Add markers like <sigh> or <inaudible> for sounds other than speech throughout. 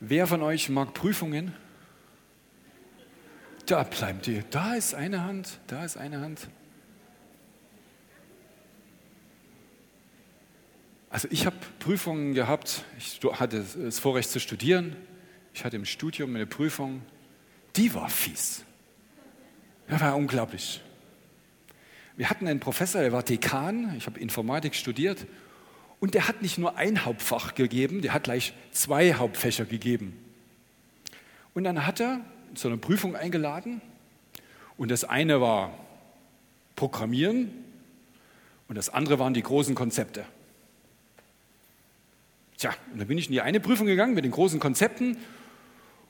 Wer von euch mag Prüfungen? Da bleibt ihr. Da ist eine Hand, da ist eine Hand. Also ich habe Prüfungen gehabt, ich hatte das Vorrecht zu studieren, ich hatte im Studium eine Prüfung, die war fies. Das war unglaublich. Wir hatten einen Professor, der war Dekan, ich habe Informatik studiert, und der hat nicht nur ein Hauptfach gegeben, der hat gleich zwei Hauptfächer gegeben. Und dann hat er zu einer Prüfung eingeladen, und das eine war Programmieren und das andere waren die großen Konzepte. Tja, und dann bin ich in die eine Prüfung gegangen mit den großen Konzepten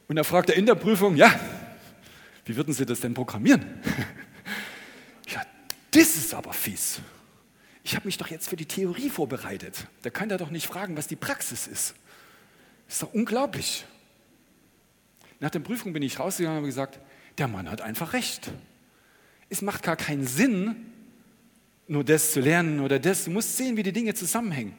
und da fragt er in der Prüfung, ja, wie würden Sie das denn programmieren? <laughs> ja, das ist aber fies. Ich habe mich doch jetzt für die Theorie vorbereitet. Da kann er doch nicht fragen, was die Praxis ist. Ist doch unglaublich. Nach der Prüfung bin ich rausgegangen und habe gesagt, der Mann hat einfach recht. Es macht gar keinen Sinn, nur das zu lernen oder das. Du musst sehen, wie die Dinge zusammenhängen.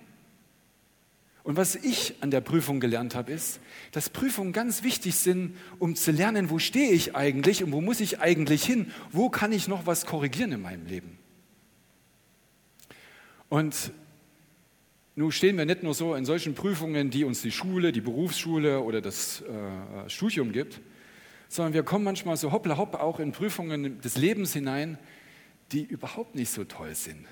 Und was ich an der Prüfung gelernt habe, ist, dass Prüfungen ganz wichtig sind, um zu lernen, wo stehe ich eigentlich und wo muss ich eigentlich hin, wo kann ich noch was korrigieren in meinem Leben. Und nun stehen wir nicht nur so in solchen Prüfungen, die uns die Schule, die Berufsschule oder das äh, Studium gibt, sondern wir kommen manchmal so hoppla hopp auch in Prüfungen des Lebens hinein, die überhaupt nicht so toll sind.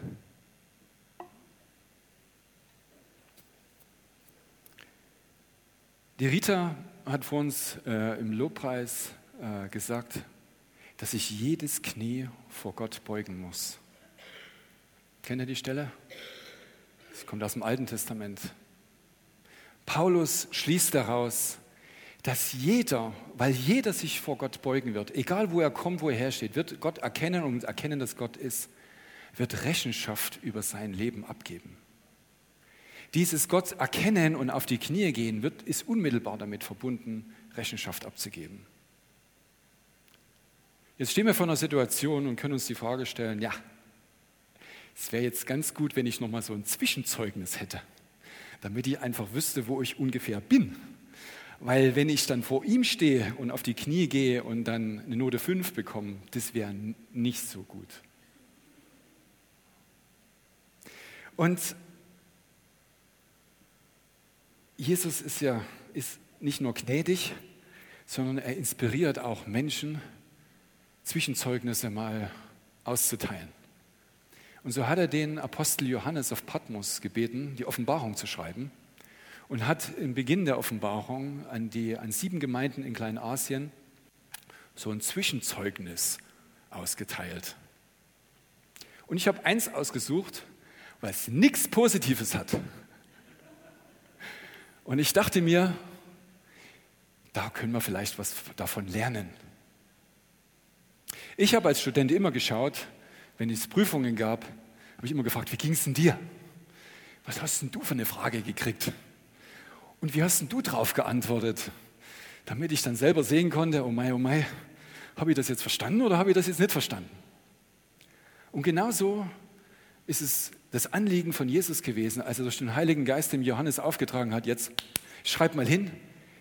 Die Rita hat vor uns äh, im Lobpreis äh, gesagt, dass sich jedes Knie vor Gott beugen muss. Kennt ihr die Stelle? Das kommt aus dem Alten Testament. Paulus schließt daraus, dass jeder, weil jeder sich vor Gott beugen wird, egal wo er kommt, wo er hersteht, wird Gott erkennen und erkennen, dass Gott ist, wird Rechenschaft über sein Leben abgeben. Dieses Gott erkennen und auf die Knie gehen wird, ist unmittelbar damit verbunden, Rechenschaft abzugeben. Jetzt stehen wir vor einer Situation und können uns die Frage stellen, ja, es wäre jetzt ganz gut, wenn ich nochmal so ein Zwischenzeugnis hätte, damit ich einfach wüsste, wo ich ungefähr bin. Weil wenn ich dann vor ihm stehe und auf die Knie gehe und dann eine Note 5 bekomme, das wäre nicht so gut. Und Jesus ist ja ist nicht nur gnädig, sondern er inspiriert auch Menschen, Zwischenzeugnisse mal auszuteilen. Und so hat er den Apostel Johannes auf Patmos gebeten, die Offenbarung zu schreiben und hat im Beginn der Offenbarung an, die, an sieben Gemeinden in Kleinasien so ein Zwischenzeugnis ausgeteilt. Und ich habe eins ausgesucht, weil es nichts Positives hat. Und ich dachte mir, da können wir vielleicht was davon lernen. Ich habe als Student immer geschaut, wenn es Prüfungen gab, habe ich immer gefragt, wie ging es denn dir? Was hast denn du für eine Frage gekriegt? Und wie hast denn du darauf geantwortet? Damit ich dann selber sehen konnte, oh mein, oh mein, habe ich das jetzt verstanden oder habe ich das jetzt nicht verstanden? Und genauso ist es das Anliegen von Jesus gewesen, als er durch den Heiligen Geist dem Johannes aufgetragen hat, jetzt schreib mal hin,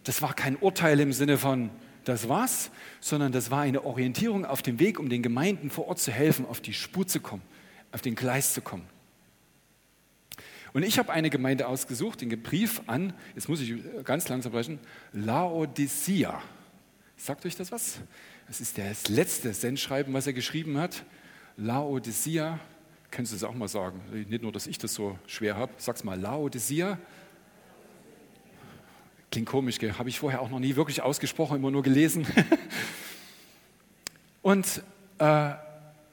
das war kein Urteil im Sinne von, das war's, sondern das war eine Orientierung auf dem Weg, um den Gemeinden vor Ort zu helfen, auf die Spur zu kommen, auf den Gleis zu kommen. Und ich habe eine Gemeinde ausgesucht, den Brief an, jetzt muss ich ganz langsam sprechen, Laodicea. Sagt euch das was? Das ist das letzte Sendschreiben, was er geschrieben hat. Laodicea, Könntest du es auch mal sagen? Nicht nur, dass ich das so schwer habe. Sag's mal, Laodicea. Klingt komisch, habe ich vorher auch noch nie wirklich ausgesprochen, immer nur gelesen. <laughs> Und äh,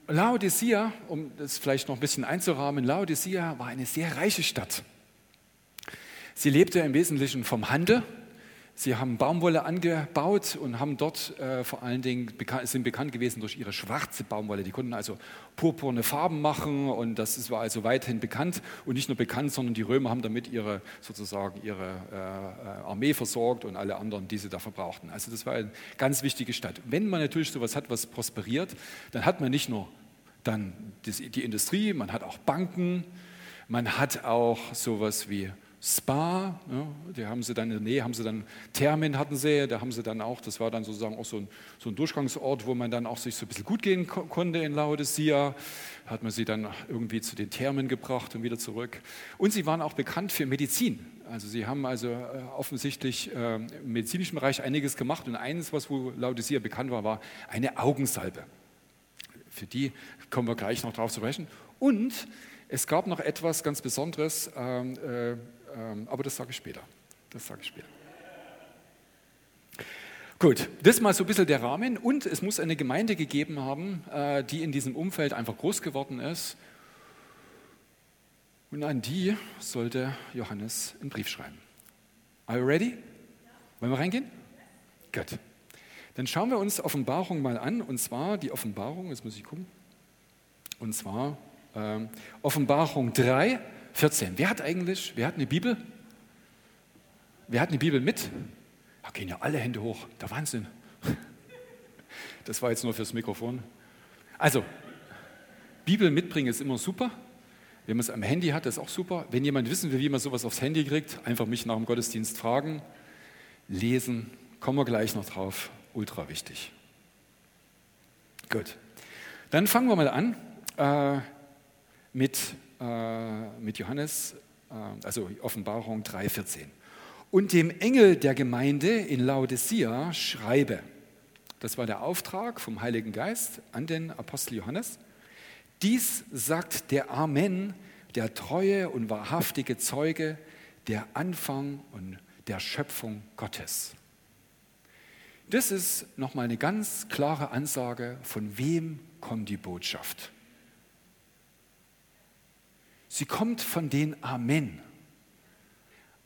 Laodicea, um das vielleicht noch ein bisschen einzurahmen, Laodicea war eine sehr reiche Stadt. Sie lebte im Wesentlichen vom Handel Sie haben Baumwolle angebaut und haben dort äh, vor allen Dingen bekannt, sind bekannt gewesen durch ihre schwarze Baumwolle. Die konnten also purpurne Farben machen und das war also weithin bekannt und nicht nur bekannt, sondern die Römer haben damit ihre sozusagen ihre äh, Armee versorgt und alle anderen, die sie da verbrauchten. Also das war eine ganz wichtige Stadt. Wenn man natürlich sowas hat, was prosperiert, dann hat man nicht nur dann die Industrie, man hat auch Banken, man hat auch sowas wie Spa, ja, die haben sie dann in der Nähe, haben sie dann Thermen hatten sie, da haben sie dann auch, das war dann sozusagen auch so ein, so ein Durchgangsort, wo man dann auch sich so ein bisschen gut gehen ko konnte in Laodicea. Hat man sie dann irgendwie zu den Thermen gebracht und wieder zurück. Und sie waren auch bekannt für Medizin. Also sie haben also äh, offensichtlich äh, im medizinischen Bereich einiges gemacht und eines, was wo Laodicea bekannt war, war eine Augensalbe. Für die kommen wir gleich noch drauf zu sprechen. Und es gab noch etwas ganz Besonderes, ähm, äh, ähm, aber das sage ich später. Das sage ich später. Gut, das mal so ein bisschen der Rahmen. Und es muss eine Gemeinde gegeben haben, äh, die in diesem Umfeld einfach groß geworden ist. Und an die sollte Johannes einen Brief schreiben. Are you ready? Wollen wir reingehen? Gut. Dann schauen wir uns Offenbarung mal an. Und zwar die Offenbarung, jetzt muss ich gucken. Und zwar äh, Offenbarung 3, 14. Wer hat eigentlich, wer hat eine Bibel? Wer hat eine Bibel mit? Da gehen ja alle Hände hoch. Der Wahnsinn. <laughs> Das war jetzt nur fürs Mikrofon. Also, Bibel mitbringen ist immer super. Wenn man es am Handy hat, ist auch super. Wenn jemand wissen will, wie man sowas aufs Handy kriegt, einfach mich nach dem Gottesdienst fragen. Lesen, kommen wir gleich noch drauf. Ultra wichtig. Gut. Dann fangen wir mal an äh, mit äh, mit Johannes, äh, also Offenbarung 3,14. Und dem Engel der Gemeinde in Laodicea schreibe. Das war der Auftrag vom Heiligen Geist an den Apostel Johannes. Dies sagt der Amen, der treue und wahrhaftige Zeuge, der Anfang und der Schöpfung Gottes. Das ist nochmal eine ganz klare Ansage, von wem kommt die Botschaft. Sie kommt von den Amen.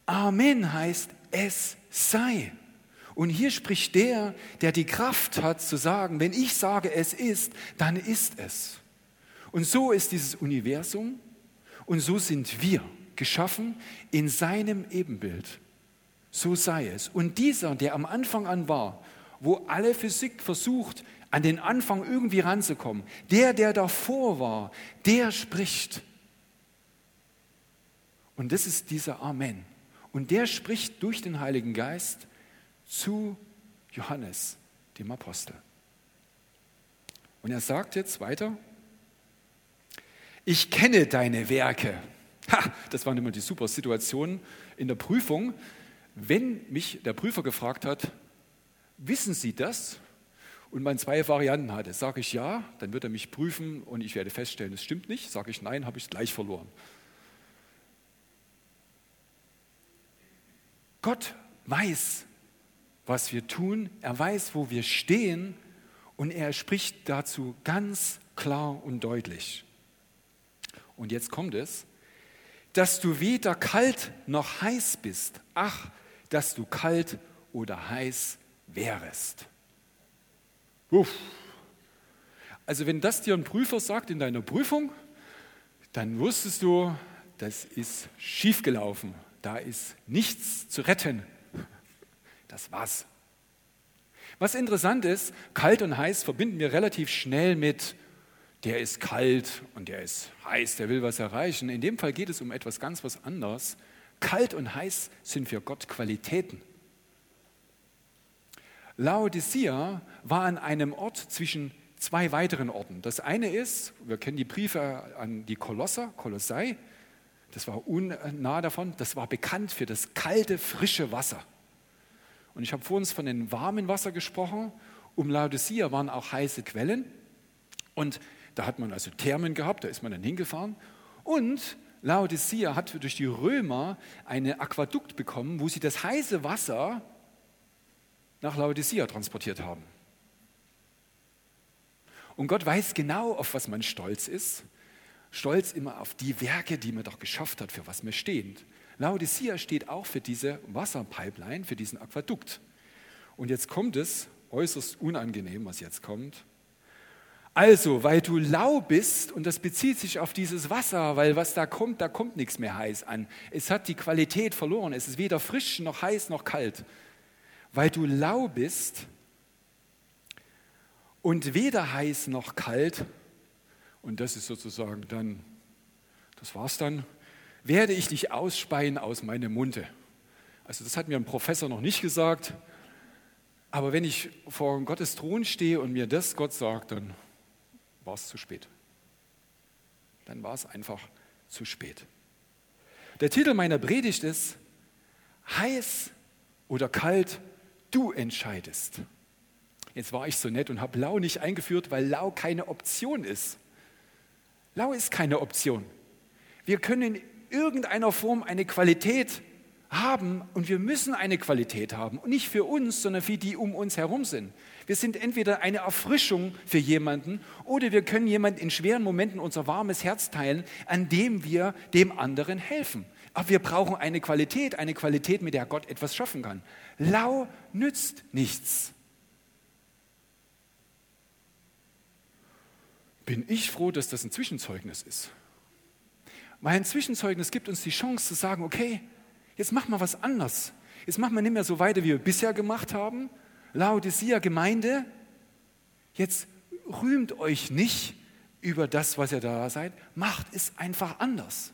Amen heißt, es sei. Und hier spricht der, der die Kraft hat zu sagen, wenn ich sage, es ist, dann ist es. Und so ist dieses Universum und so sind wir geschaffen in seinem Ebenbild. So sei es. Und dieser, der am Anfang an war, wo alle Physik versucht, an den Anfang irgendwie ranzukommen, der, der davor war, der spricht. Und das ist dieser Amen. Und der spricht durch den Heiligen Geist zu Johannes, dem Apostel. Und er sagt jetzt weiter, ich kenne deine Werke. Ha, das waren immer die super Situationen in der Prüfung. Wenn mich der Prüfer gefragt hat, wissen Sie das? Und man zwei Varianten hatte, sage ich ja, dann wird er mich prüfen und ich werde feststellen, es stimmt nicht. Sage ich nein, habe ich es gleich verloren. Gott weiß, was wir tun, er weiß, wo wir stehen und er spricht dazu ganz klar und deutlich. Und jetzt kommt es, dass du weder kalt noch heiß bist. Ach, dass du kalt oder heiß wärest. Uff. Also wenn das dir ein Prüfer sagt in deiner Prüfung, dann wusstest du, das ist schiefgelaufen da ist nichts zu retten. Das war's. Was interessant ist, kalt und heiß verbinden wir relativ schnell mit, der ist kalt und der ist heiß, der will was erreichen. In dem Fall geht es um etwas ganz was anderes. Kalt und heiß sind für Gott Qualitäten. Laodicea war an einem Ort zwischen zwei weiteren Orten. Das eine ist, wir kennen die Briefe an die Kolosser, Kolossai, das war unnah davon, das war bekannt für das kalte, frische Wasser. Und ich habe vor uns von dem warmen Wasser gesprochen. Um Laodicea waren auch heiße Quellen. Und da hat man also Thermen gehabt, da ist man dann hingefahren. Und Laodicea hat durch die Römer eine Aquadukt bekommen, wo sie das heiße Wasser nach Laodicea transportiert haben. Und Gott weiß genau, auf was man stolz ist stolz immer auf die Werke, die man doch geschafft hat, für was wir stehen. Laodicea steht auch für diese Wasserpipeline, für diesen Aquadukt. Und jetzt kommt es, äußerst unangenehm, was jetzt kommt. Also, weil du lau bist, und das bezieht sich auf dieses Wasser, weil was da kommt, da kommt nichts mehr heiß an. Es hat die Qualität verloren. Es ist weder frisch noch heiß noch kalt. Weil du lau bist und weder heiß noch kalt, und das ist sozusagen dann, das war's dann. werde ich dich ausspeien aus meinem Munde. Also das hat mir ein Professor noch nicht gesagt, aber wenn ich vor Gottes Thron stehe und mir das Gott sagt, dann war es zu spät. Dann war es einfach zu spät. Der Titel meiner Predigt ist Heiß oder kalt, du entscheidest. Jetzt war ich so nett und habe Lau nicht eingeführt, weil Lau keine Option ist. Lau ist keine Option. Wir können in irgendeiner Form eine Qualität haben und wir müssen eine Qualität haben. Und nicht für uns, sondern für die um uns herum sind. Wir sind entweder eine Erfrischung für jemanden oder wir können jemanden in schweren Momenten unser warmes Herz teilen, an dem wir dem anderen helfen. Aber wir brauchen eine Qualität, eine Qualität, mit der Gott etwas schaffen kann. Lau nützt nichts. Bin ich froh, dass das ein Zwischenzeugnis ist. Weil ein Zwischenzeugnis gibt uns die Chance zu sagen, okay, jetzt machen wir was anders. Jetzt machen wir nicht mehr so weiter, wie wir bisher gemacht haben. Laodicea Gemeinde, jetzt rühmt euch nicht über das, was ihr da seid, macht es einfach anders.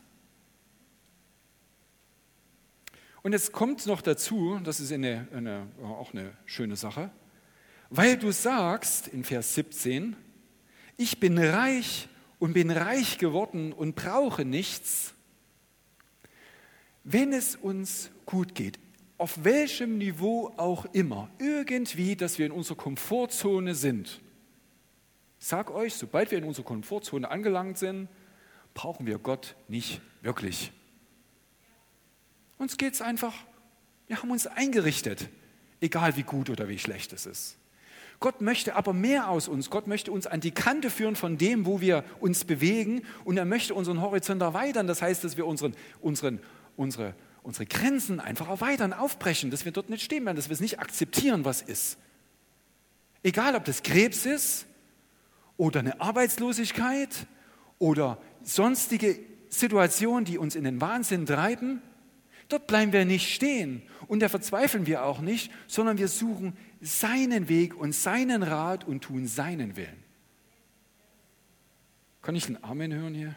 Und jetzt kommt noch dazu, das ist eine, eine, auch eine schöne Sache, weil du sagst in Vers 17, ich bin reich und bin reich geworden und brauche nichts, wenn es uns gut geht, auf welchem Niveau auch immer, irgendwie, dass wir in unserer Komfortzone sind. Ich sage euch, sobald wir in unserer Komfortzone angelangt sind, brauchen wir Gott nicht wirklich. Uns geht es einfach, wir haben uns eingerichtet, egal wie gut oder wie schlecht es ist. Gott möchte aber mehr aus uns. Gott möchte uns an die Kante führen von dem, wo wir uns bewegen. Und er möchte unseren Horizont erweitern. Das heißt, dass wir unseren, unseren, unsere, unsere Grenzen einfach erweitern, aufbrechen, dass wir dort nicht stehen bleiben, dass wir es nicht akzeptieren, was ist. Egal, ob das Krebs ist oder eine Arbeitslosigkeit oder sonstige Situationen, die uns in den Wahnsinn treiben, dort bleiben wir nicht stehen und da verzweifeln wir auch nicht, sondern wir suchen seinen Weg und seinen Rat und tun seinen Willen. Kann ich ein Amen hören hier?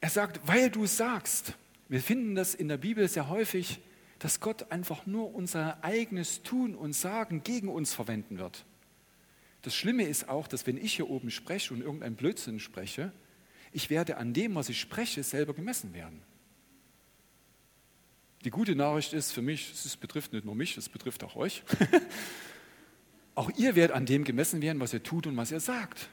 Er sagt, weil du sagst, wir finden das in der Bibel sehr häufig, dass Gott einfach nur unser eigenes Tun und Sagen gegen uns verwenden wird. Das Schlimme ist auch, dass wenn ich hier oben spreche und irgendein Blödsinn spreche, ich werde an dem, was ich spreche, selber gemessen werden. Die gute Nachricht ist für mich, es betrifft nicht nur mich, es betrifft auch euch. <laughs> auch ihr werdet an dem gemessen werden, was ihr tut und was ihr sagt.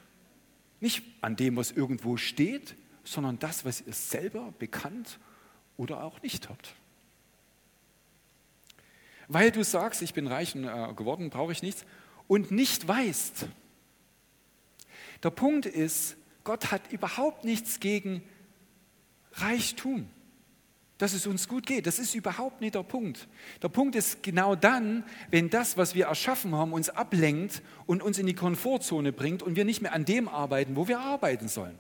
Nicht an dem, was irgendwo steht, sondern das, was ihr selber bekannt oder auch nicht habt. Weil du sagst, ich bin reich äh, geworden, brauche ich nichts und nicht weißt. Der Punkt ist, Gott hat überhaupt nichts gegen Reichtum, dass es uns gut geht. Das ist überhaupt nicht der Punkt. Der Punkt ist genau dann, wenn das, was wir erschaffen haben, uns ablenkt und uns in die Komfortzone bringt und wir nicht mehr an dem arbeiten, wo wir arbeiten sollen.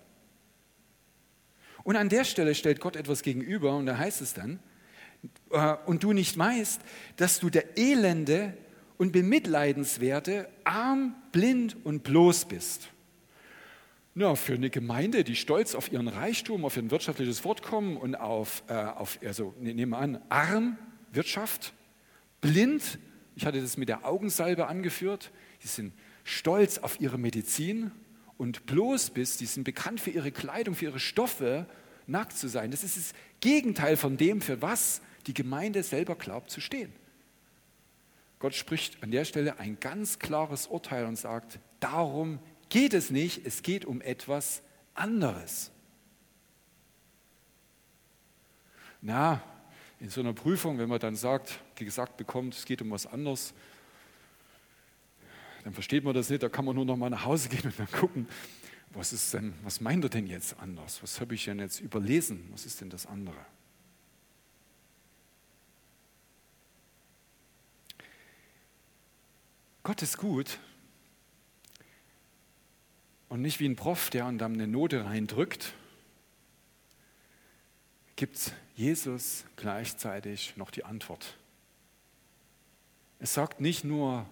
Und an der Stelle stellt Gott etwas gegenüber und da heißt es dann, äh, und du nicht weißt, dass du der Elende und Bemitleidenswerte, arm, blind und bloß bist. Ja, für eine Gemeinde, die stolz auf ihren Reichtum, auf ihr wirtschaftliches Fortkommen und auf, äh, auf also ne, nehmen wir an, arm, Wirtschaft, blind, ich hatte das mit der Augensalbe angeführt, die sind stolz auf ihre Medizin und bloß bist, die sind bekannt für ihre Kleidung, für ihre Stoffe, nackt zu sein. Das ist das Gegenteil von dem, für was die Gemeinde selber glaubt zu stehen. Gott spricht an der Stelle ein ganz klares Urteil und sagt, darum geht es nicht, es geht um etwas anderes. Na, in so einer Prüfung, wenn man dann sagt, gesagt bekommt, es geht um was anderes, dann versteht man das nicht, da kann man nur noch mal nach Hause gehen und dann gucken, was ist denn, was meint er denn jetzt anders? Was habe ich denn jetzt überlesen? Was ist denn das andere? Gott ist gut und nicht wie ein Prof, der dann eine Note reindrückt, gibt Jesus gleichzeitig noch die Antwort. Es sagt nicht nur,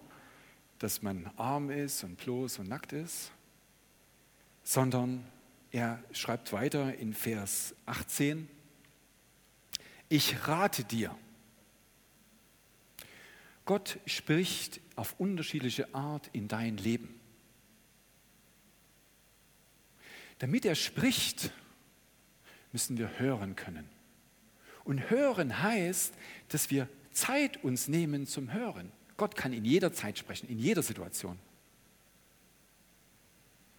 dass man arm ist und bloß und nackt ist, sondern er schreibt weiter in Vers 18, ich rate dir. Gott spricht auf unterschiedliche Art in dein Leben. Damit er spricht, müssen wir hören können. Und hören heißt, dass wir Zeit uns nehmen zum Hören. Gott kann in jeder Zeit sprechen, in jeder Situation.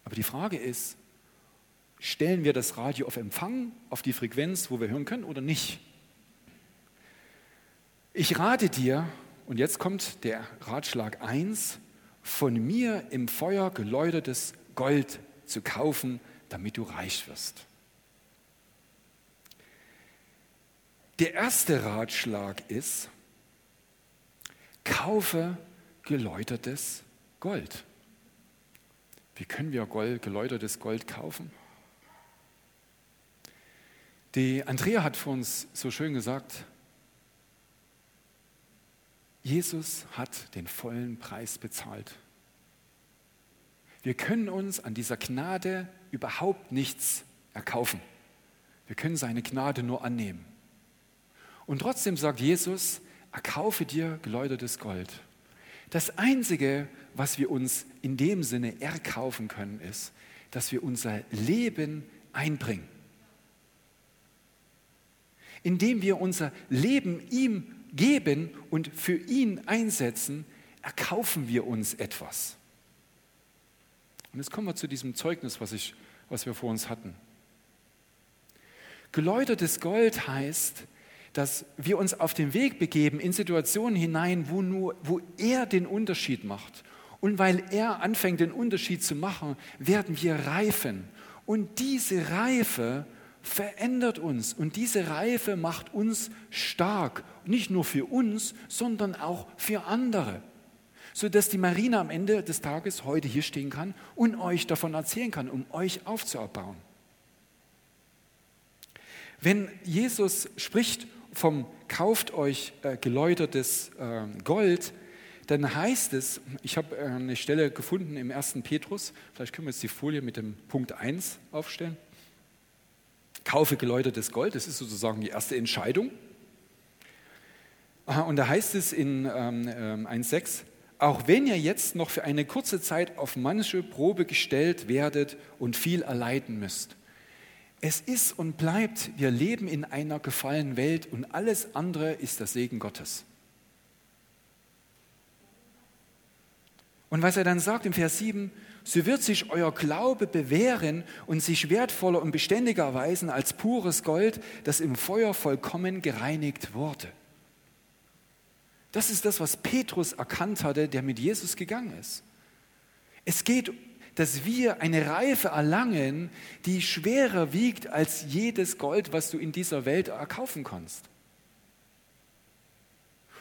Aber die Frage ist, stellen wir das Radio auf Empfang, auf die Frequenz, wo wir hören können oder nicht? Ich rate dir, und jetzt kommt der Ratschlag 1, von mir im Feuer geläutertes Gold zu kaufen, damit du reich wirst. Der erste Ratschlag ist, kaufe geläutertes Gold. Wie können wir Gold, geläutertes Gold kaufen? Die Andrea hat für uns so schön gesagt, Jesus hat den vollen Preis bezahlt. Wir können uns an dieser Gnade überhaupt nichts erkaufen. Wir können seine Gnade nur annehmen. Und trotzdem sagt Jesus, erkaufe dir geläutertes Gold. Das Einzige, was wir uns in dem Sinne erkaufen können, ist, dass wir unser Leben einbringen. Indem wir unser Leben ihm geben und für ihn einsetzen, erkaufen wir uns etwas. Und jetzt kommen wir zu diesem Zeugnis, was, ich, was wir vor uns hatten. Geläutertes Gold heißt, dass wir uns auf den Weg begeben in Situationen hinein, wo, nur, wo er den Unterschied macht. Und weil er anfängt, den Unterschied zu machen, werden wir reifen. Und diese Reife verändert uns. Und diese Reife macht uns stark. Nicht nur für uns, sondern auch für andere. Sodass die Marina am Ende des Tages heute hier stehen kann und euch davon erzählen kann, um euch aufzubauen. Wenn Jesus spricht vom kauft euch äh, geläutertes äh, Gold, dann heißt es, ich habe äh, eine Stelle gefunden im 1. Petrus, vielleicht können wir jetzt die Folie mit dem Punkt 1 aufstellen. Kaufe geläutertes Gold, das ist sozusagen die erste Entscheidung. Und da heißt es in ähm, 1.6, ähm, auch wenn ihr jetzt noch für eine kurze Zeit auf manche Probe gestellt werdet und viel erleiden müsst. Es ist und bleibt, wir leben in einer gefallenen Welt und alles andere ist der Segen Gottes. Und was er dann sagt im Vers 7, so wird sich euer Glaube bewähren und sich wertvoller und beständiger erweisen als pures Gold, das im Feuer vollkommen gereinigt wurde. Das ist das, was Petrus erkannt hatte, der mit Jesus gegangen ist. Es geht dass wir eine Reife erlangen, die schwerer wiegt als jedes Gold, was du in dieser Welt erkaufen kannst.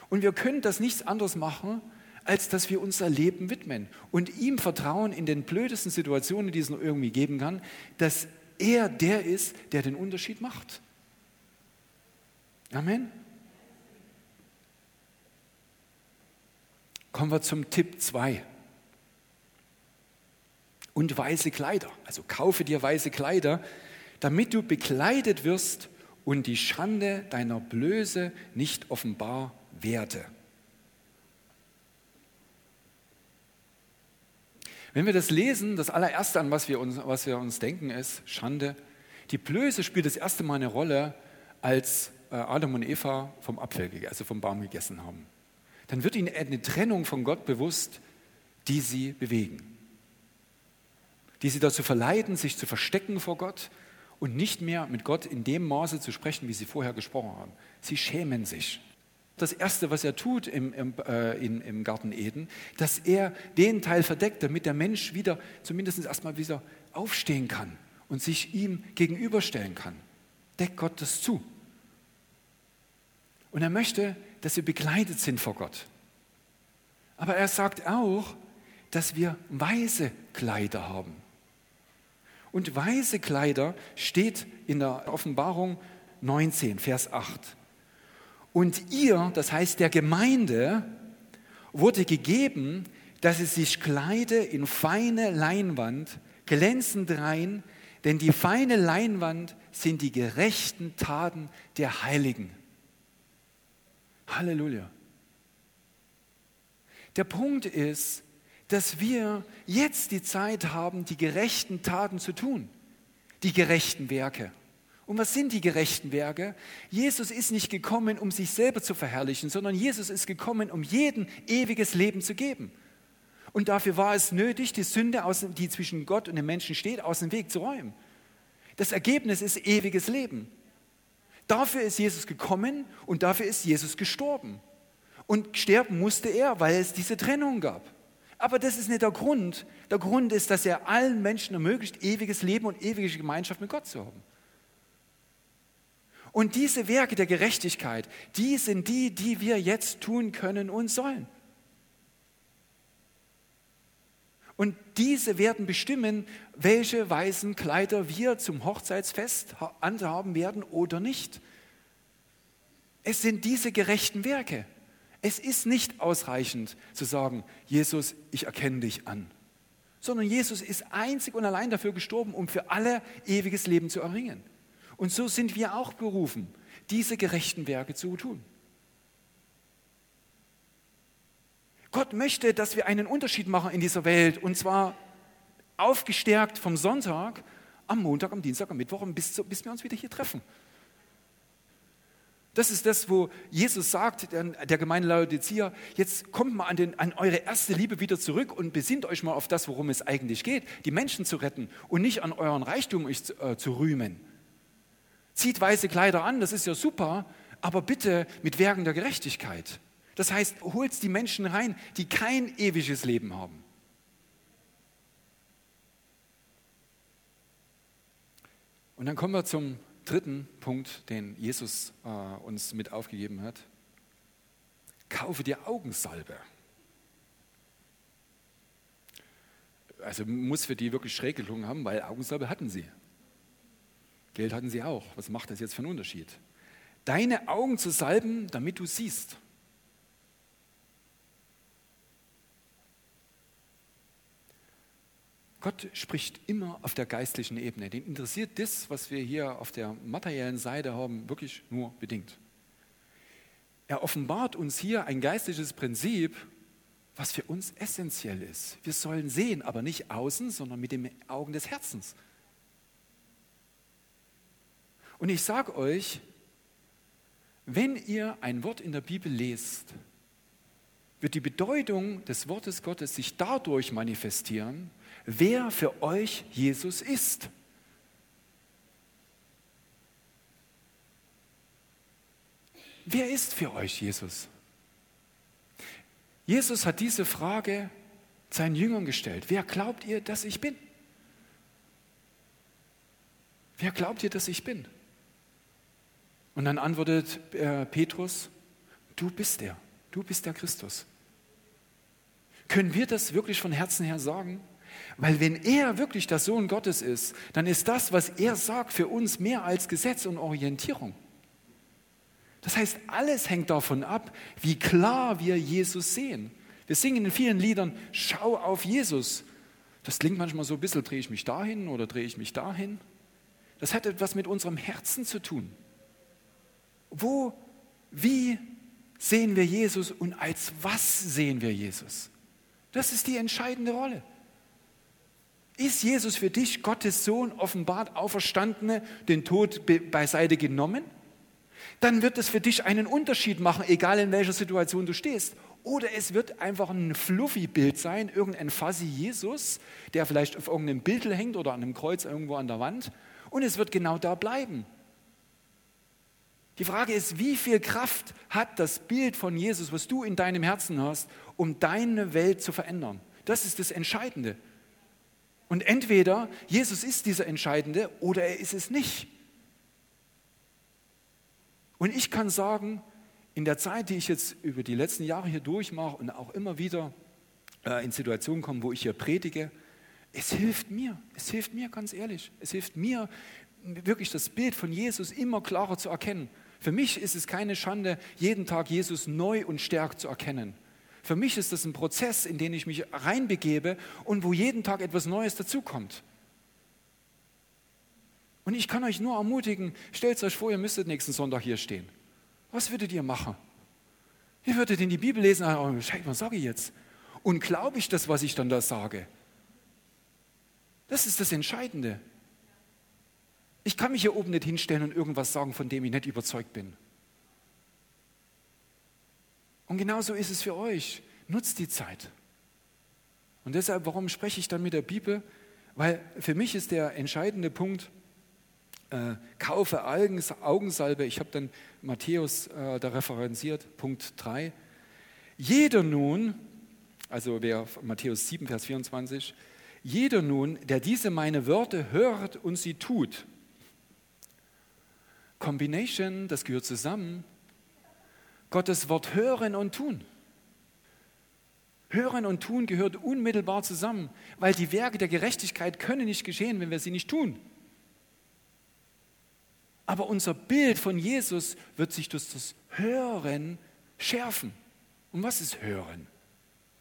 Und wir können das nichts anderes machen, als dass wir unser Leben widmen und ihm vertrauen in den blödesten Situationen, die es nur irgendwie geben kann, dass er der ist, der den Unterschied macht. Amen. Kommen wir zum Tipp 2 und weiße Kleider. Also kaufe dir weiße Kleider, damit du bekleidet wirst und die Schande deiner Blöße nicht offenbar werde. Wenn wir das lesen, das allererste, an was wir uns, was wir uns denken, ist Schande. Die Blöße spielt das erste Mal eine Rolle, als äh, Adam und Eva vom Apfel, also vom Baum gegessen haben. Dann wird ihnen eine Trennung von Gott bewusst, die sie bewegen die sie dazu verleiten, sich zu verstecken vor Gott und nicht mehr mit Gott in dem Maße zu sprechen, wie sie vorher gesprochen haben. Sie schämen sich. Das Erste, was er tut im, im, äh, in, im Garten Eden, dass er den Teil verdeckt, damit der Mensch wieder, zumindest erstmal wieder aufstehen kann und sich ihm gegenüberstellen kann. Deckt Gott das zu. Und er möchte, dass wir begleitet sind vor Gott. Aber er sagt auch, dass wir weiße Kleider haben. Und weiße Kleider steht in der Offenbarung 19, Vers 8. Und ihr, das heißt der Gemeinde, wurde gegeben, dass es sich kleide in feine Leinwand, glänzend rein, denn die feine Leinwand sind die gerechten Taten der Heiligen. Halleluja. Der Punkt ist, dass wir jetzt die Zeit haben, die gerechten Taten zu tun, die gerechten Werke. Und was sind die gerechten Werke? Jesus ist nicht gekommen, um sich selber zu verherrlichen, sondern Jesus ist gekommen, um jeden ewiges Leben zu geben. Und dafür war es nötig, die Sünde, die zwischen Gott und dem Menschen steht, aus dem Weg zu räumen. Das Ergebnis ist ewiges Leben. Dafür ist Jesus gekommen und dafür ist Jesus gestorben. Und sterben musste er, weil es diese Trennung gab. Aber das ist nicht der Grund. Der Grund ist, dass er allen Menschen ermöglicht, ewiges Leben und ewige Gemeinschaft mit Gott zu haben. Und diese Werke der Gerechtigkeit, die sind die, die wir jetzt tun können und sollen. Und diese werden bestimmen, welche weißen Kleider wir zum Hochzeitsfest anhaben werden oder nicht. Es sind diese gerechten Werke. Es ist nicht ausreichend zu sagen, Jesus, ich erkenne dich an, sondern Jesus ist einzig und allein dafür gestorben, um für alle ewiges Leben zu erringen. Und so sind wir auch berufen, diese gerechten Werke zu tun. Gott möchte, dass wir einen Unterschied machen in dieser Welt und zwar aufgestärkt vom Sonntag am Montag, am Dienstag, am Mittwoch bis, bis wir uns wieder hier treffen. Das ist das, wo Jesus sagt, der Gemeinde Laodicea, jetzt kommt mal an, den, an, eure erste Liebe wieder zurück und besinnt euch mal auf das, worum es eigentlich geht, die Menschen zu retten und nicht an euren Reichtum euch zu, äh, zu rühmen. Zieht weiße Kleider an, das ist ja super, aber bitte mit Werken der Gerechtigkeit. Das heißt, holt die Menschen rein, die kein ewiges Leben haben. Und dann kommen wir zum dritten Punkt, den Jesus äh, uns mit aufgegeben hat. Kaufe dir Augensalbe. Also muss für die wirklich schräg gelungen haben, weil Augensalbe hatten sie. Geld hatten sie auch. Was macht das jetzt für einen Unterschied? Deine Augen zu salben, damit du siehst. Gott spricht immer auf der geistlichen Ebene. Den interessiert das, was wir hier auf der materiellen Seite haben, wirklich nur bedingt. Er offenbart uns hier ein geistliches Prinzip, was für uns essentiell ist. Wir sollen sehen, aber nicht außen, sondern mit den Augen des Herzens. Und ich sage euch, wenn ihr ein Wort in der Bibel lest, wird die Bedeutung des Wortes Gottes sich dadurch manifestieren, wer für euch Jesus ist. Wer ist für euch Jesus? Jesus hat diese Frage seinen Jüngern gestellt. Wer glaubt ihr, dass ich bin? Wer glaubt ihr, dass ich bin? Und dann antwortet äh, Petrus, du bist der, du bist der Christus. Können wir das wirklich von Herzen her sagen? Weil wenn er wirklich der Sohn Gottes ist, dann ist das, was er sagt, für uns mehr als Gesetz und Orientierung. Das heißt, alles hängt davon ab, wie klar wir Jesus sehen. Wir singen in vielen Liedern, schau auf Jesus. Das klingt manchmal so ein bisschen, drehe ich mich dahin oder drehe ich mich dahin. Das hat etwas mit unserem Herzen zu tun. Wo, wie sehen wir Jesus und als was sehen wir Jesus? Das ist die entscheidende Rolle. Ist Jesus für dich Gottes Sohn offenbart, auferstandene, den Tod beiseite genommen? Dann wird es für dich einen Unterschied machen, egal in welcher Situation du stehst. Oder es wird einfach ein fluffy Bild sein, irgendein Fuzzy Jesus, der vielleicht auf irgendeinem Bild hängt oder an einem Kreuz irgendwo an der Wand. Und es wird genau da bleiben. Die Frage ist, wie viel Kraft hat das Bild von Jesus, was du in deinem Herzen hast, um deine Welt zu verändern? Das ist das Entscheidende. Und entweder Jesus ist dieser Entscheidende oder er ist es nicht. Und ich kann sagen, in der Zeit, die ich jetzt über die letzten Jahre hier durchmache und auch immer wieder äh, in Situationen komme, wo ich hier predige, es hilft mir, es hilft mir ganz ehrlich, es hilft mir wirklich das Bild von Jesus immer klarer zu erkennen. Für mich ist es keine Schande, jeden Tag Jesus neu und stärker zu erkennen. Für mich ist das ein Prozess, in den ich mich reinbegebe und wo jeden Tag etwas Neues dazukommt. Und ich kann euch nur ermutigen, stellt euch vor, ihr müsstet nächsten Sonntag hier stehen. Was würdet ihr machen? Ihr würdet in die Bibel lesen, oh, was sage ich jetzt? Und glaube ich das, was ich dann da sage? Das ist das Entscheidende. Ich kann mich hier oben nicht hinstellen und irgendwas sagen, von dem ich nicht überzeugt bin. Und genauso ist es für euch. Nutzt die Zeit. Und deshalb, warum spreche ich dann mit der Bibel? Weil für mich ist der entscheidende Punkt, äh, kaufe Augensalbe. Ich habe dann Matthäus äh, da referenziert, Punkt 3. Jeder nun, also wer Matthäus 7, Vers 24, jeder nun, der diese meine Worte hört und sie tut, Combination, das gehört zusammen, Gottes Wort hören und tun. Hören und tun gehört unmittelbar zusammen, weil die Werke der Gerechtigkeit können nicht geschehen, wenn wir sie nicht tun. Aber unser Bild von Jesus wird sich durch das Hören schärfen. Und was ist Hören?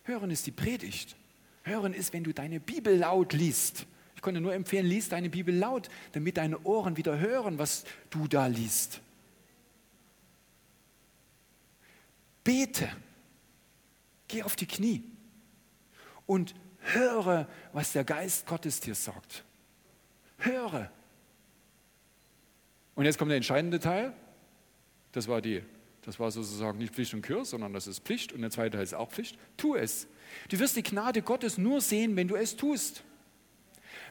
Hören ist die Predigt. Hören ist, wenn du deine Bibel laut liest. Ich konnte nur empfehlen, lies deine Bibel laut, damit deine Ohren wieder hören, was du da liest. Bete. Geh auf die Knie und höre, was der Geist Gottes dir sagt. Höre. Und jetzt kommt der entscheidende Teil. Das war, die, das war sozusagen nicht Pflicht und Kür, sondern das ist Pflicht. Und der zweite Teil ist auch Pflicht. Tu es. Du wirst die Gnade Gottes nur sehen, wenn du es tust.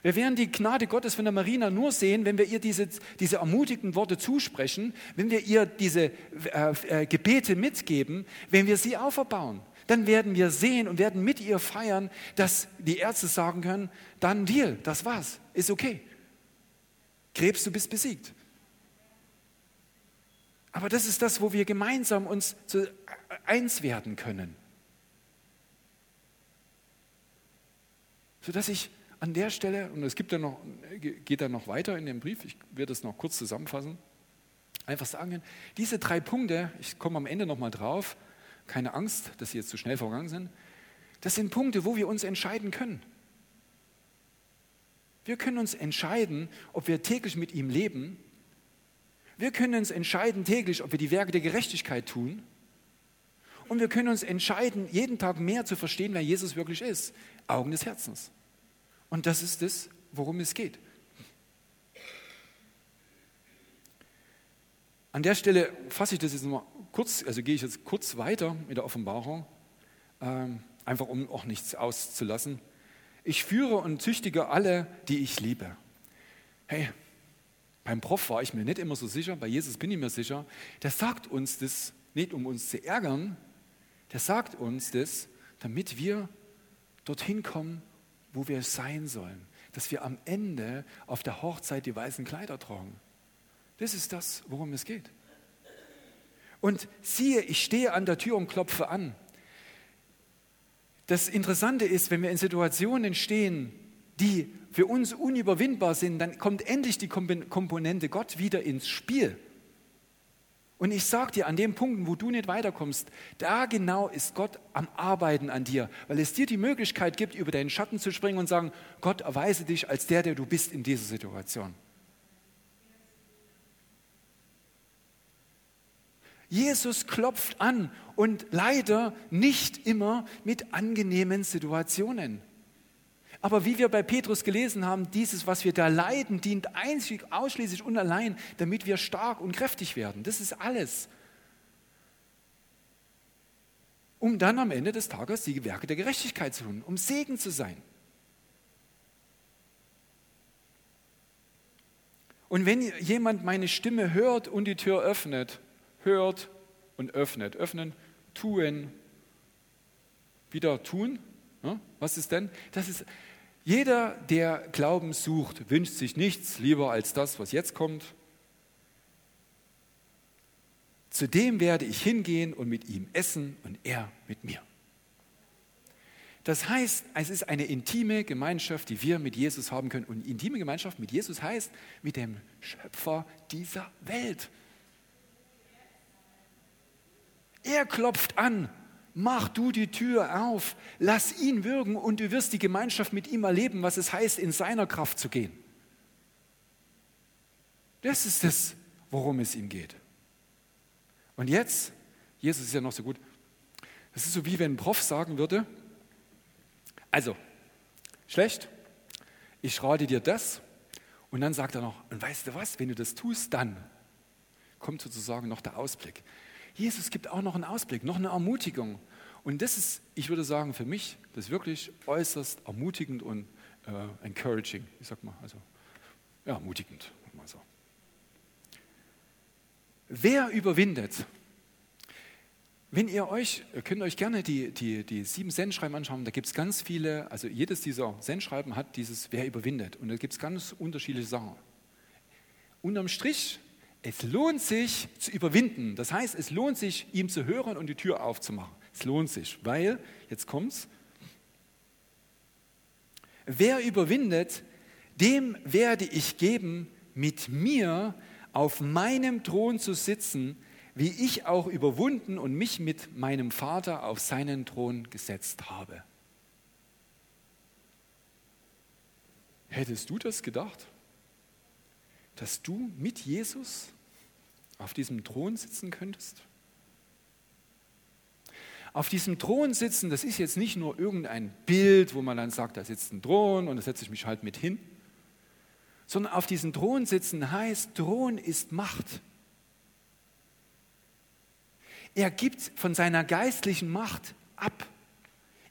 Wir werden die Gnade Gottes von der Marina nur sehen, wenn wir ihr diese, diese ermutigenden Worte zusprechen, wenn wir ihr diese äh, äh, Gebete mitgeben, wenn wir sie auferbauen. Dann werden wir sehen und werden mit ihr feiern, dass die Ärzte sagen können, dann Deal, das war's, ist okay. Krebs, du bist besiegt. Aber das ist das, wo wir gemeinsam uns zu eins werden können. Sodass ich an der Stelle, und es gibt dann noch, geht dann noch weiter in dem Brief, ich werde es noch kurz zusammenfassen, einfach sagen, diese drei Punkte, ich komme am Ende nochmal drauf, keine Angst, dass sie jetzt zu schnell vergangen sind, das sind Punkte, wo wir uns entscheiden können. Wir können uns entscheiden, ob wir täglich mit ihm leben wir können uns entscheiden täglich, ob wir die Werke der Gerechtigkeit tun. Und wir können uns entscheiden, jeden Tag mehr zu verstehen, wer Jesus wirklich ist. Augen des Herzens. Und das ist es, worum es geht. An der Stelle fasse ich das jetzt mal kurz, also gehe ich jetzt kurz weiter mit der Offenbarung, ähm, einfach um auch nichts auszulassen. Ich führe und züchtige alle, die ich liebe. Hey, beim Prof war ich mir nicht immer so sicher, bei Jesus bin ich mir sicher. Der sagt uns das nicht, um uns zu ärgern, der sagt uns das, damit wir dorthin kommen, wo wir sein sollen. Dass wir am Ende auf der Hochzeit die weißen Kleider tragen. Das ist das, worum es geht. Und siehe, ich stehe an der Tür und klopfe an. Das Interessante ist, wenn wir in Situationen stehen, die für uns unüberwindbar sind, dann kommt endlich die Komponente Gott wieder ins Spiel. Und ich sage dir, an dem Punkt, wo du nicht weiterkommst, da genau ist Gott am Arbeiten an dir, weil es dir die Möglichkeit gibt, über deinen Schatten zu springen und sagen, Gott erweise dich als der, der du bist in dieser Situation. Jesus klopft an und leider nicht immer mit angenehmen Situationen. Aber wie wir bei Petrus gelesen haben, dieses, was wir da leiden, dient einzig, ausschließlich und allein, damit wir stark und kräftig werden. Das ist alles. Um dann am Ende des Tages die Werke der Gerechtigkeit zu tun, um Segen zu sein. Und wenn jemand meine Stimme hört und die Tür öffnet, hört und öffnet, öffnen, tun, wieder tun, was ist denn? Das ist jeder, der Glauben sucht, wünscht sich nichts lieber als das, was jetzt kommt. Zu dem werde ich hingehen und mit ihm essen und er mit mir. Das heißt, es ist eine intime Gemeinschaft, die wir mit Jesus haben können. Und intime Gemeinschaft mit Jesus heißt mit dem Schöpfer dieser Welt. Er klopft an. Mach du die Tür auf, lass ihn wirken und du wirst die Gemeinschaft mit ihm erleben, was es heißt, in seiner Kraft zu gehen. Das ist das, worum es ihm geht. Und jetzt, Jesus ist ja noch so gut, das ist so wie wenn ein Prof sagen würde, also, schlecht, ich rate dir das und dann sagt er noch, und weißt du was, wenn du das tust, dann kommt sozusagen noch der Ausblick. Jesus gibt auch noch einen Ausblick, noch eine Ermutigung. Und das ist, ich würde sagen, für mich, das wirklich äußerst ermutigend und äh, encouraging. Ich sag mal, also, ja, ermutigend. Mal so. Wer überwindet? Wenn ihr euch, ihr könnt euch gerne die, die, die sieben Sendschreiben anschauen, da gibt es ganz viele, also jedes dieser Sendschreiben hat dieses Wer überwindet. Und da gibt es ganz unterschiedliche Sachen. Unterm Strich es lohnt sich zu überwinden. Das heißt, es lohnt sich, ihm zu hören und die Tür aufzumachen. Es lohnt sich, weil, jetzt kommt's, wer überwindet, dem werde ich geben, mit mir auf meinem Thron zu sitzen, wie ich auch überwunden und mich mit meinem Vater auf seinen Thron gesetzt habe. Hättest du das gedacht? Dass du mit Jesus auf diesem Thron sitzen könntest? Auf diesem Thron sitzen, das ist jetzt nicht nur irgendein Bild, wo man dann sagt, da sitzt ein Thron und da setze ich mich halt mit hin, sondern auf diesem Thron sitzen heißt, Thron ist Macht. Er gibt von seiner geistlichen Macht ab.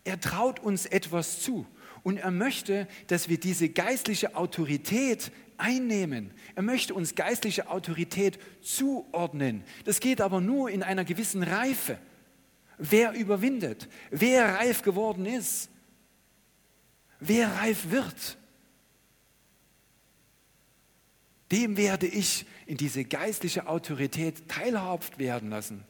Er traut uns etwas zu und er möchte, dass wir diese geistliche Autorität einnehmen. Er möchte uns geistliche Autorität zuordnen. Das geht aber nur in einer gewissen Reife. Wer überwindet, wer reif geworden ist, wer reif wird, dem werde ich in diese geistliche Autorität teilhaft werden lassen.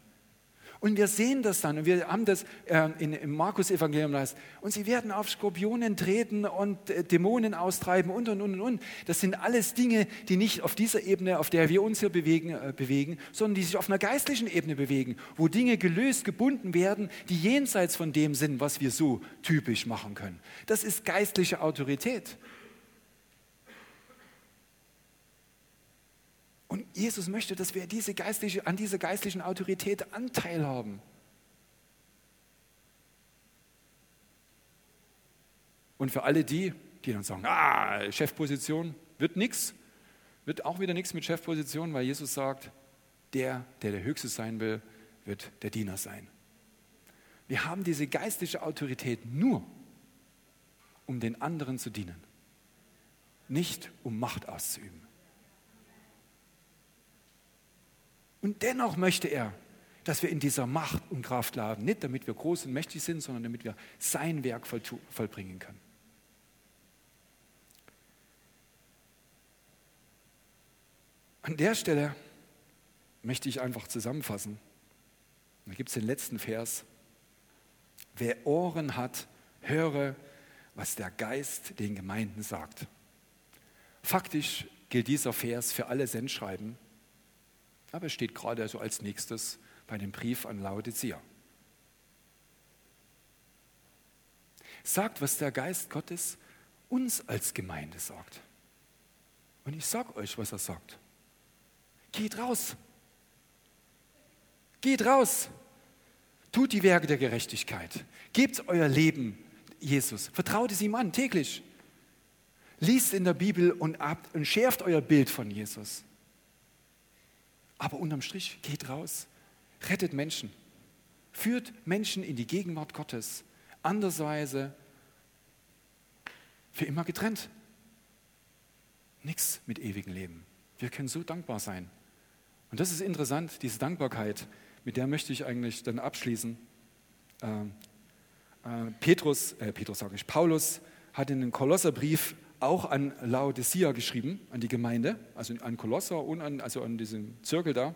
Und wir sehen das dann und wir haben das äh, in, im Markus-Evangelium. Und sie werden auf Skorpionen treten und äh, Dämonen austreiben und, und, und, und. Das sind alles Dinge, die nicht auf dieser Ebene, auf der wir uns hier bewegen, äh, bewegen, sondern die sich auf einer geistlichen Ebene bewegen, wo Dinge gelöst, gebunden werden, die jenseits von dem sind, was wir so typisch machen können. Das ist geistliche Autorität. Und Jesus möchte, dass wir diese geistliche, an dieser geistlichen Autorität Anteil haben. Und für alle die, die dann sagen, ah, Chefposition wird nichts, wird auch wieder nichts mit Chefposition, weil Jesus sagt, der, der der Höchste sein will, wird der Diener sein. Wir haben diese geistliche Autorität nur, um den anderen zu dienen, nicht um Macht auszuüben. Und dennoch möchte er, dass wir in dieser Macht und Kraft laden. Nicht damit wir groß und mächtig sind, sondern damit wir sein Werk vollbringen können. An der Stelle möchte ich einfach zusammenfassen. Da gibt es den letzten Vers. Wer Ohren hat, höre, was der Geist den Gemeinden sagt. Faktisch gilt dieser Vers für alle Sendschreiben aber es steht gerade also als nächstes bei dem Brief an Laodicea. Sagt, was der Geist Gottes uns als Gemeinde sagt. Und ich sage euch, was er sagt. Geht raus. Geht raus. Tut die Werke der Gerechtigkeit. Gebt euer Leben Jesus. Vertraut es ihm an, täglich. Liest in der Bibel und, ab, und schärft euer Bild von Jesus. Aber unterm Strich, geht raus, rettet Menschen, führt Menschen in die Gegenwart Gottes. Andersweise für immer getrennt. Nichts mit ewigem Leben. Wir können so dankbar sein. Und das ist interessant, diese Dankbarkeit, mit der möchte ich eigentlich dann abschließen. Ähm, äh, Petrus, äh, Petrus sage ich, Paulus hat in den Kolosserbrief auch an Laodicea geschrieben, an die Gemeinde, also an Kolosser und an, also an diesen Zirkel da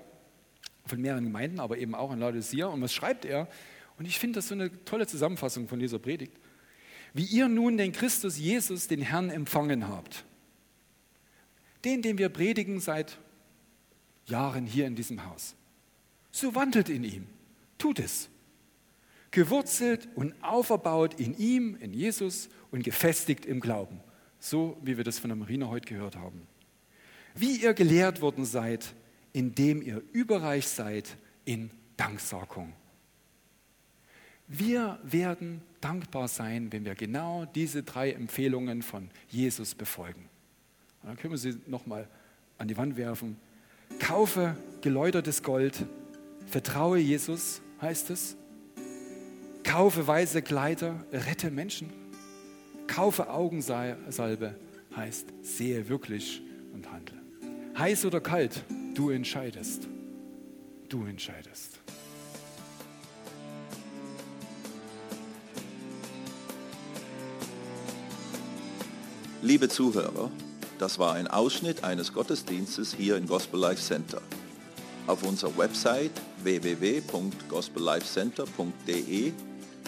von mehreren Gemeinden, aber eben auch an Laodicea. Und was schreibt er? Und ich finde das so eine tolle Zusammenfassung von dieser Predigt. Wie ihr nun den Christus Jesus, den Herrn, empfangen habt. Den, den wir predigen seit Jahren hier in diesem Haus. So wandelt in ihm. Tut es. gewurzelt und auferbaut in ihm, in Jesus und gefestigt im Glauben. So wie wir das von der Marina heute gehört haben. Wie ihr gelehrt worden seid, indem ihr überreich seid in Danksagung. Wir werden dankbar sein, wenn wir genau diese drei Empfehlungen von Jesus befolgen. Und dann können wir sie nochmal an die Wand werfen. Kaufe geläutertes Gold, vertraue Jesus, heißt es. Kaufe weiße Kleider, rette Menschen. Kaufe Augensalbe, heißt sehe wirklich und handle. Heiß oder kalt, du entscheidest. Du entscheidest. Liebe Zuhörer, das war ein Ausschnitt eines Gottesdienstes hier im Gospel Life Center. Auf unserer Website www.gospellifecenter.de